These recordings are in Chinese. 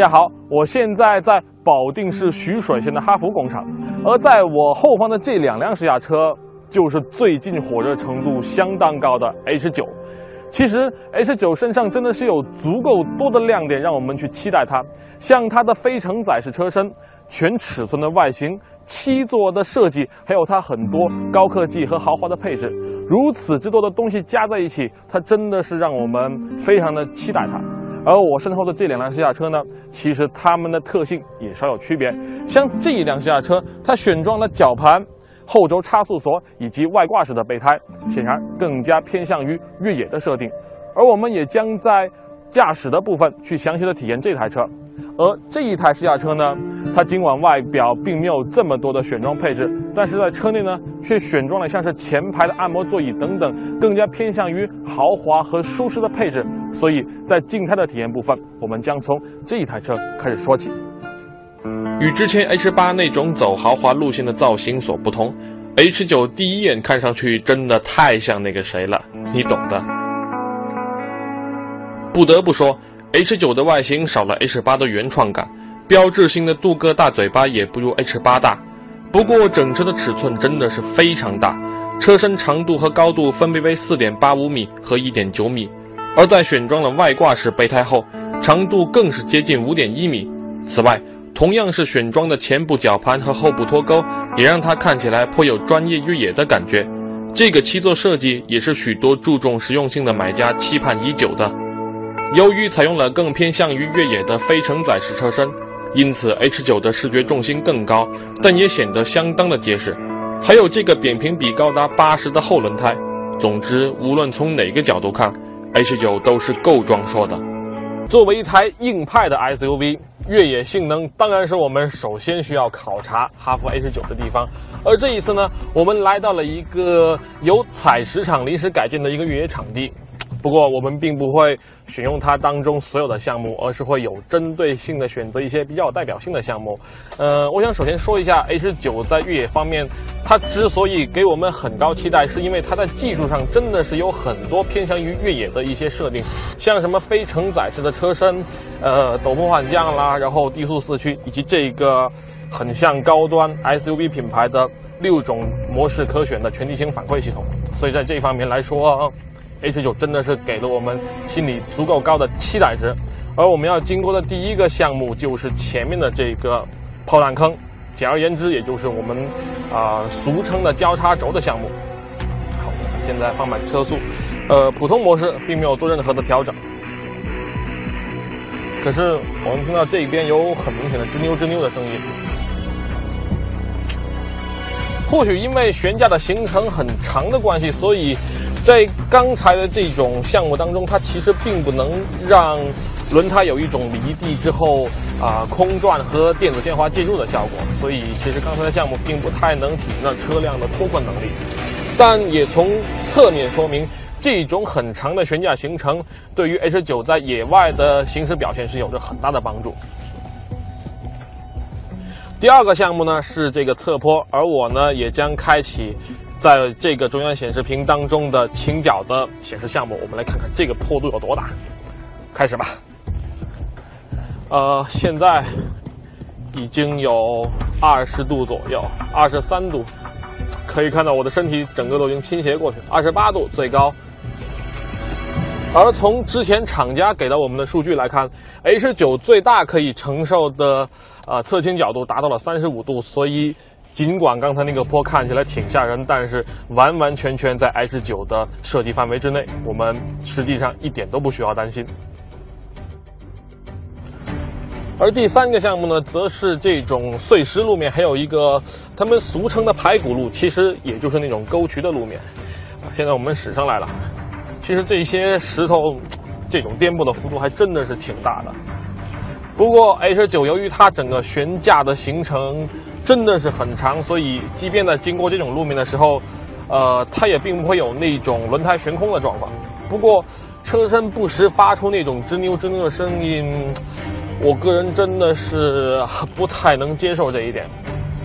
大家好，我现在在保定市徐水县的哈弗工厂，而在我后方的这两辆试驾车，就是最近火热程度相当高的 H 九。其实 H 九身上真的是有足够多的亮点，让我们去期待它。像它的非承载式车身、全尺寸的外形、七座的设计，还有它很多高科技和豪华的配置，如此之多的东西加在一起，它真的是让我们非常的期待它。而我身后的这两辆试驾车呢，其实它们的特性也稍有区别。像这一辆试驾车，它选装了绞盘。后轴差速锁以及外挂式的备胎，显然更加偏向于越野的设定。而我们也将在驾驶的部分去详细的体验这台车。而这一台试驾车呢，它尽管外表并没有这么多的选装配置，但是在车内呢，却选装了像是前排的按摩座椅等等，更加偏向于豪华和舒适的配置。所以在静态的体验部分，我们将从这一台车开始说起。与之前 H 八那种走豪华路线的造型所不同，H 九第一眼看上去真的太像那个谁了，你懂的。不得不说，H 九的外形少了 H 八的原创感，标志性的镀铬大嘴巴也不如 H 八大。不过整车的尺寸真的是非常大，车身长度和高度分别为4.85米和1.9米，而在选装了外挂式备胎后，长度更是接近5.1米。此外，同样是选装的前部绞盘和后部脱钩，也让它看起来颇有专业越野的感觉。这个七座设计也是许多注重实用性的买家期盼已久的。由于采用了更偏向于越野的非承载式车身，因此 H9 的视觉重心更高，但也显得相当的结实。还有这个扁平比高达八十的后轮胎。总之，无论从哪个角度看，H9 都是够壮硕的。作为一台硬派的 SUV，越野性能当然是我们首先需要考察哈弗 H 九的地方。而这一次呢，我们来到了一个由采石场临时改建的一个越野场地。不过我们并不会选用它当中所有的项目，而是会有针对性的选择一些比较有代表性的项目。呃，我想首先说一下 H 九在越野方面，它之所以给我们很高期待，是因为它在技术上真的是有很多偏向于越野的一些设定，像什么非承载式的车身，呃，陡坡缓降啦，然后低速四驱，以及这个很像高端 SUV 品牌的六种模式可选的全地形反馈系统。所以在这一方面来说。H 九真的是给了我们心里足够高的期待值，而我们要经过的第一个项目就是前面的这个炮弹坑，简而言之，也就是我们啊俗称的交叉轴的项目。好，现在放慢车速，呃，普通模式并没有做任何的调整，可是我们听到这边有很明显的吱扭吱扭的声音，或许因为悬架的行程很长的关系，所以。在刚才的这种项目当中，它其实并不能让轮胎有一种离地之后啊空转和电子限滑介入的效果，所以其实刚才的项目并不太能体现车辆的脱困能力。但也从侧面说明，这种很长的悬架行程对于 H 九在野外的行驶表现是有着很大的帮助。第二个项目呢是这个侧坡，而我呢也将开启。在这个中央显示屏当中的倾角的显示项目，我们来看看这个坡度有多大。开始吧。呃，现在已经有二十度左右，二十三度，可以看到我的身体整个都已经倾斜过去。二十八度最高。而从之前厂家给到我们的数据来看，H 九最大可以承受的啊侧倾角度达到了三十五度，所以。尽管刚才那个坡看起来挺吓人，但是完完全全在 H 九的设计范围之内，我们实际上一点都不需要担心。而第三个项目呢，则是这种碎石路面，还有一个他们俗称的排骨路，其实也就是那种沟渠的路面。现在我们驶上来了，其实这些石头，这种颠簸的幅度还真的是挺大的。不过 H 九由于它整个悬架的形成。真的是很长，所以即便在经过这种路面的时候，呃，它也并不会有那种轮胎悬空的状况。不过，车身不时发出那种吱扭吱扭的声音，我个人真的是不太能接受这一点。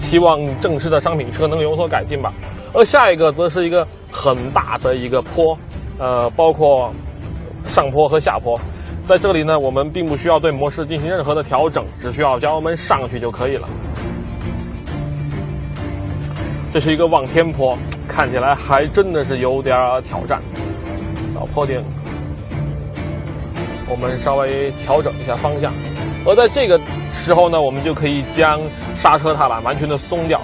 希望正式的商品车能有所改进吧。而下一个则是一个很大的一个坡，呃，包括上坡和下坡。在这里呢，我们并不需要对模式进行任何的调整，只需要将油门上去就可以了。这是一个望天坡，看起来还真的是有点挑战。到坡顶，我们稍微调整一下方向，而在这个时候呢，我们就可以将刹车踏板完全的松掉，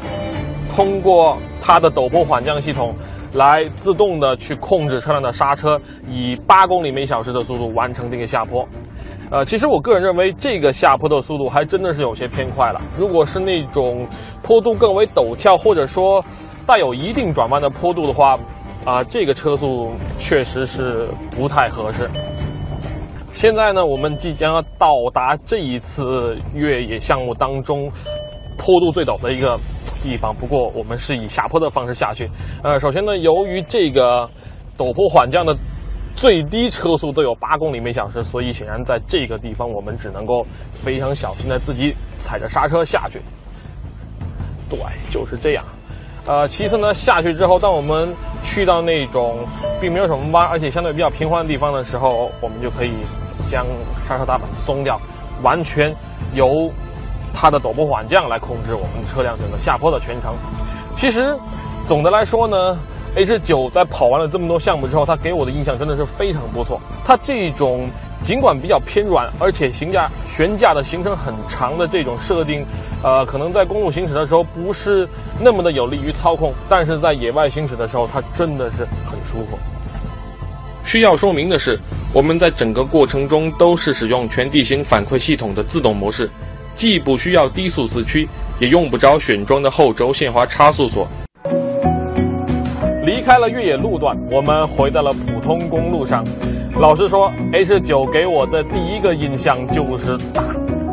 通过它的陡坡缓降系统。来自动的去控制车辆的刹车，以八公里每小时的速度完成这个下坡。呃，其实我个人认为这个下坡的速度还真的是有些偏快了。如果是那种坡度更为陡峭，或者说带有一定转弯的坡度的话，啊，这个车速确实是不太合适。现在呢，我们即将要到达这一次越野项目当中坡度最陡的一个。地方，不过我们是以下坡的方式下去。呃，首先呢，由于这个陡坡缓降的最低车速都有八公里每小时，所以显然在这个地方我们只能够非常小心的自己踩着刹车下去。对，就是这样。呃，其次呢，下去之后，当我们去到那种并没有什么弯，而且相对比较平缓的地方的时候，我们就可以将刹车踏板松掉，完全由。它的陡坡缓降来控制我们车辆整个下坡的全程。其实，总的来说呢，H9 在跑完了这么多项目之后，它给我的印象真的是非常不错。它这种尽管比较偏软，而且行架悬架的行程很长的这种设定，呃，可能在公路行驶的时候不是那么的有利于操控，但是在野外行驶的时候，它真的是很舒服。需要说明的是，我们在整个过程中都是使用全地形反馈系统的自动模式。既不需要低速四驱，也用不着选装的后轴限滑差速锁。离开了越野路段，我们回到了普通公路上。老实说，H9 给我的第一个印象就是大。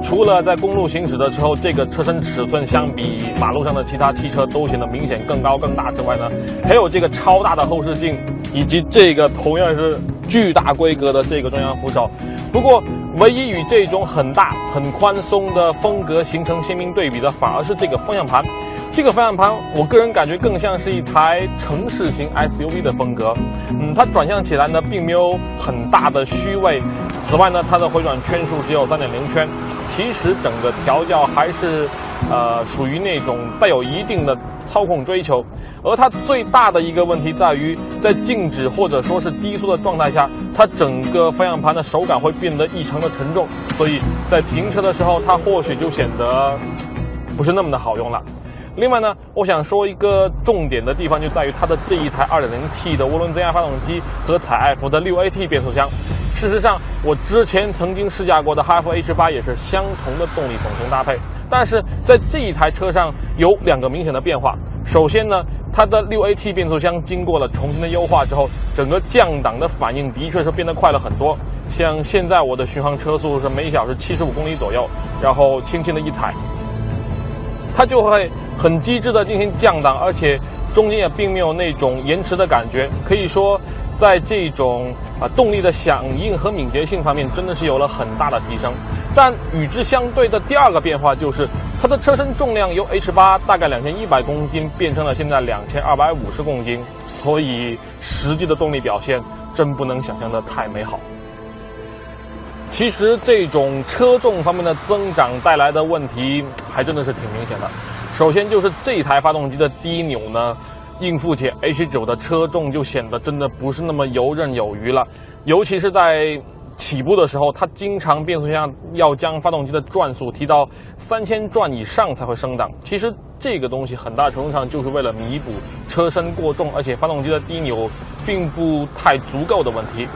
除了在公路行驶的时候，这个车身尺寸相比马路上的其他汽车都显得明显更高更大之外呢，还有这个超大的后视镜，以及这个同样是巨大规格的这个中央扶手。不过，唯一与这种很大、很宽松的风格形成鲜明对比的，反而是这个方向盘。这个方向盘，我个人感觉更像是一台城市型 SUV 的风格。嗯，它转向起来呢，并没有很大的虚位。此外呢，它的回转圈数只有三点零圈。其实整个调教还是，呃，属于那种带有一定的操控追求。而它最大的一个问题在于，在静止或者说是低速的状态下，它整个方向盘的手感会变得异常的沉重。所以在停车的时候，它或许就显得不是那么的好用了。另外呢，我想说一个重点的地方，就在于它的这一台 2.0T 的涡轮增压发动机和采埃孚的 6AT 变速箱。事实上，我之前曾经试驾过的哈弗 H8 也是相同的动力总成搭配，但是在这一台车上有两个明显的变化。首先呢，它的 6AT 变速箱经过了重新的优化之后，整个降档的反应的确是变得快了很多。像现在我的巡航车速是每小时75公里左右，然后轻轻的一踩，它就会。很机智的进行降档，而且中间也并没有那种延迟的感觉。可以说，在这种啊动力的响应和敏捷性方面，真的是有了很大的提升。但与之相对的第二个变化就是，它的车身重量由 H8 大概两千一百公斤变成了现在两千二百五十公斤，所以实际的动力表现真不能想象的太美好。其实这种车重方面的增长带来的问题，还真的是挺明显的。首先就是这台发动机的低扭呢，应付起 H9 的车重就显得真的不是那么游刃有余了。尤其是在起步的时候，它经常变速箱要将发动机的转速提到三千转以上才会升档。其实这个东西很大程度上就是为了弥补车身过重，而且发动机的低扭并不太足够的问题。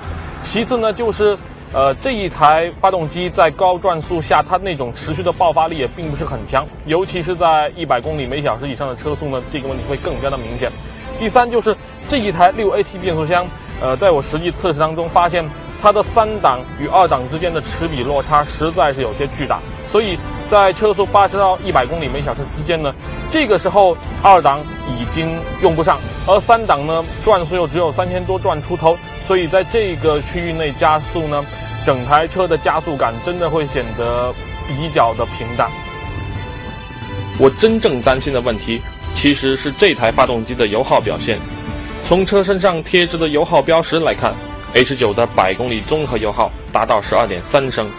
其次呢，就是。呃，这一台发动机在高转速下，它那种持续的爆发力也并不是很强，尤其是在一百公里每小时以上的车速呢，这个问题会更加的明显。第三就是这一台六 AT 变速箱，呃，在我实际测试当中发现，它的三档与二档之间的齿比落差实在是有些巨大，所以在车速八十到一百公里每小时之间呢，这个时候二档已经用不上，而三档呢转速又只有三千多转出头。所以在这个区域内加速呢，整台车的加速感真的会显得比较的平淡。我真正担心的问题其实是这台发动机的油耗表现。从车身上贴着的油耗标识来看 H9 的百公里综合油耗达到十二点三升，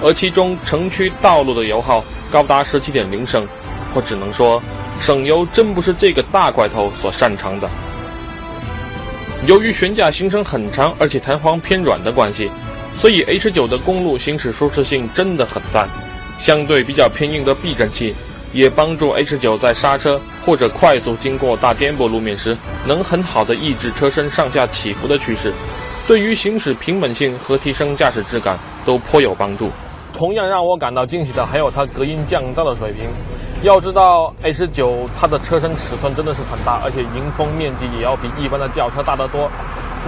而其中城区道路的油耗高达十七点零升。我只能说，省油真不是这个大块头所擅长的。由于悬架行程很长，而且弹簧偏软的关系，所以 H9 的公路行驶舒适性真的很赞。相对比较偏硬的避震器，也帮助 H9 在刹车或者快速经过大颠簸路面时，能很好的抑制车身上下起伏的趋势。对于行驶平稳性和提升驾驶质感都颇有帮助。同样让我感到惊喜的还有它隔音降噪的水平。要知道，H9 它的车身尺寸真的是很大，而且迎风面积也要比一般的轿车大得多。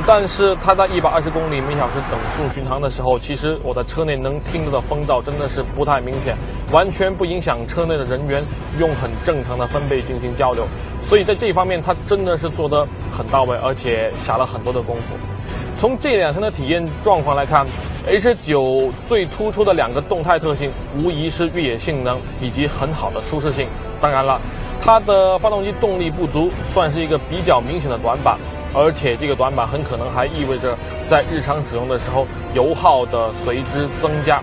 但是它在一百二十公里每小时等速巡航的时候，其实我的车内能听到的风噪真的是不太明显，完全不影响车内的人员用很正常的分贝进行交流。所以在这一方面，它真的是做得很到位，而且下了很多的功夫。从这两天的体验状况来看，H9 最突出的两个动态特性，无疑是越野性能以及很好的舒适性。当然了，它的发动机动力不足算是一个比较明显的短板，而且这个短板很可能还意味着在日常使用的时候油耗的随之增加。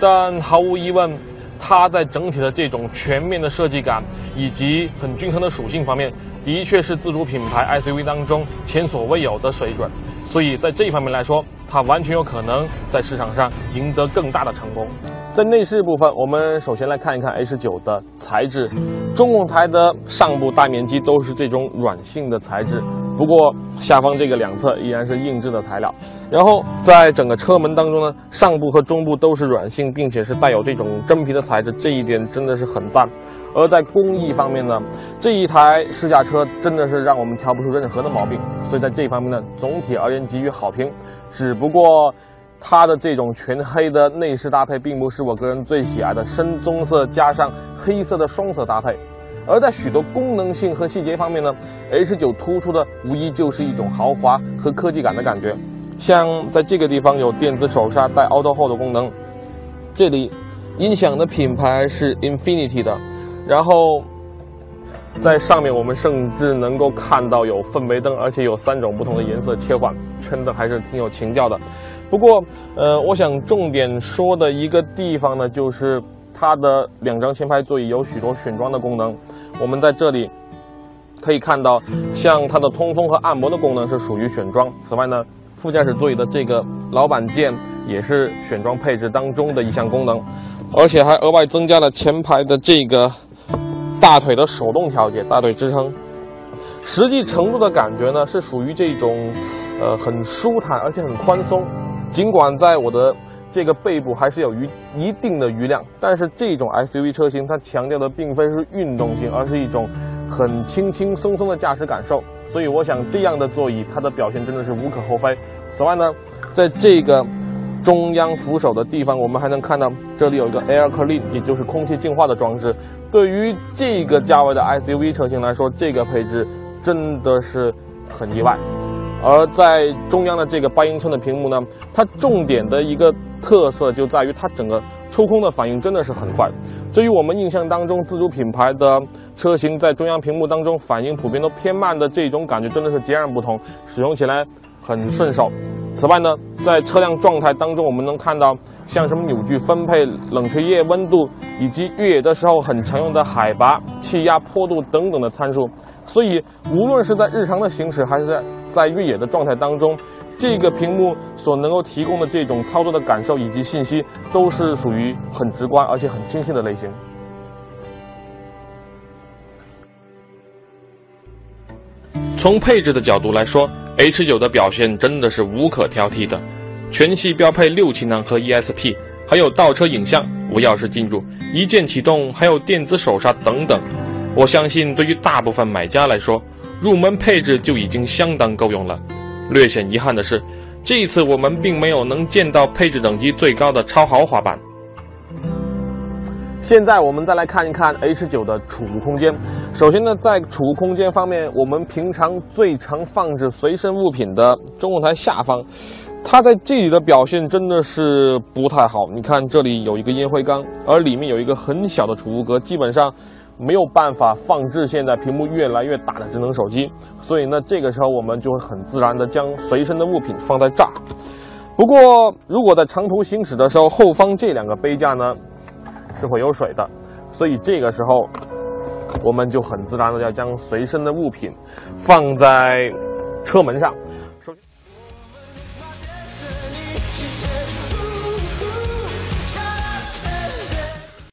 但毫无疑问，它在整体的这种全面的设计感以及很均衡的属性方面，的确是自主品牌 SUV 当中前所未有的水准。所以在这一方面来说，它完全有可能在市场上赢得更大的成功。在内饰部分，我们首先来看一看 H 九的材质。中控台的上部大面积都是这种软性的材质，不过下方这个两侧依然是硬质的材料。然后在整个车门当中呢，上部和中部都是软性，并且是带有这种真皮的材质，这一点真的是很赞。而在工艺方面呢，这一台试驾车真的是让我们挑不出任何的毛病，所以在这一方面呢，总体而言给予好评。只不过，它的这种全黑的内饰搭配并不是我个人最喜爱的深棕色加上黑色的双色搭配。而在许多功能性和细节方面呢，H9 突出的无疑就是一种豪华和科技感的感觉。像在这个地方有电子手刹带 Auto Hold 功能，这里音响的品牌是 Infinity 的。然后，在上面我们甚至能够看到有氛围灯，而且有三种不同的颜色切换，真的还是挺有情调的。不过，呃，我想重点说的一个地方呢，就是它的两张前排座椅有许多选装的功能。我们在这里可以看到，像它的通风和按摩的功能是属于选装。此外呢，副驾驶座椅的这个老板键也是选装配置当中的一项功能，而且还额外增加了前排的这个。大腿的手动调节，大腿支撑，实际程度的感觉呢是属于这种，呃，很舒坦而且很宽松。尽管在我的这个背部还是有余一定的余量，但是这种 SUV 车型它强调的并非是运动性，而是一种很轻轻松松的驾驶感受。所以我想这样的座椅它的表现真的是无可厚非。此外呢，在这个。中央扶手的地方，我们还能看到这里有一个 Air Clean，也就是空气净化的装置。对于这个价位的 SUV 车型来说，这个配置真的是很意外。而在中央的这个八英寸的屏幕呢，它重点的一个特色就在于它整个触控的反应真的是很快。这与我们印象当中自主品牌的车型在中央屏幕当中反应普遍都偏慢的这种感觉真的是截然不同，使用起来很顺手。此外呢，在车辆状态当中，我们能看到像什么扭矩分配、冷却液温度，以及越野的时候很常用的海拔、气压、坡度等等的参数。所以，无论是在日常的行驶，还是在在越野的状态当中，这个屏幕所能够提供的这种操作的感受以及信息，都是属于很直观而且很清晰的类型。从配置的角度来说。H9 的表现真的是无可挑剔的，全系标配六气囊和 ESP，还有倒车影像、无钥匙进入、一键启动，还有电子手刹等等。我相信对于大部分买家来说，入门配置就已经相当够用了。略显遗憾的是，这一次我们并没有能见到配置等级最高的超豪华版。现在我们再来看一看 H9 的储物空间。首先呢，在储物空间方面，我们平常最常放置随身物品的中控台下方，它在这里的表现真的是不太好。你看，这里有一个烟灰缸，而里面有一个很小的储物格，基本上没有办法放置现在屏幕越来越大的智能手机，所以呢，这个时候我们就会很自然的将随身的物品放在这儿。不过，如果在长途行驶的时候，后方这两个杯架呢是会有水的，所以这个时候我们就很自然的要将随身的物品放在车门上。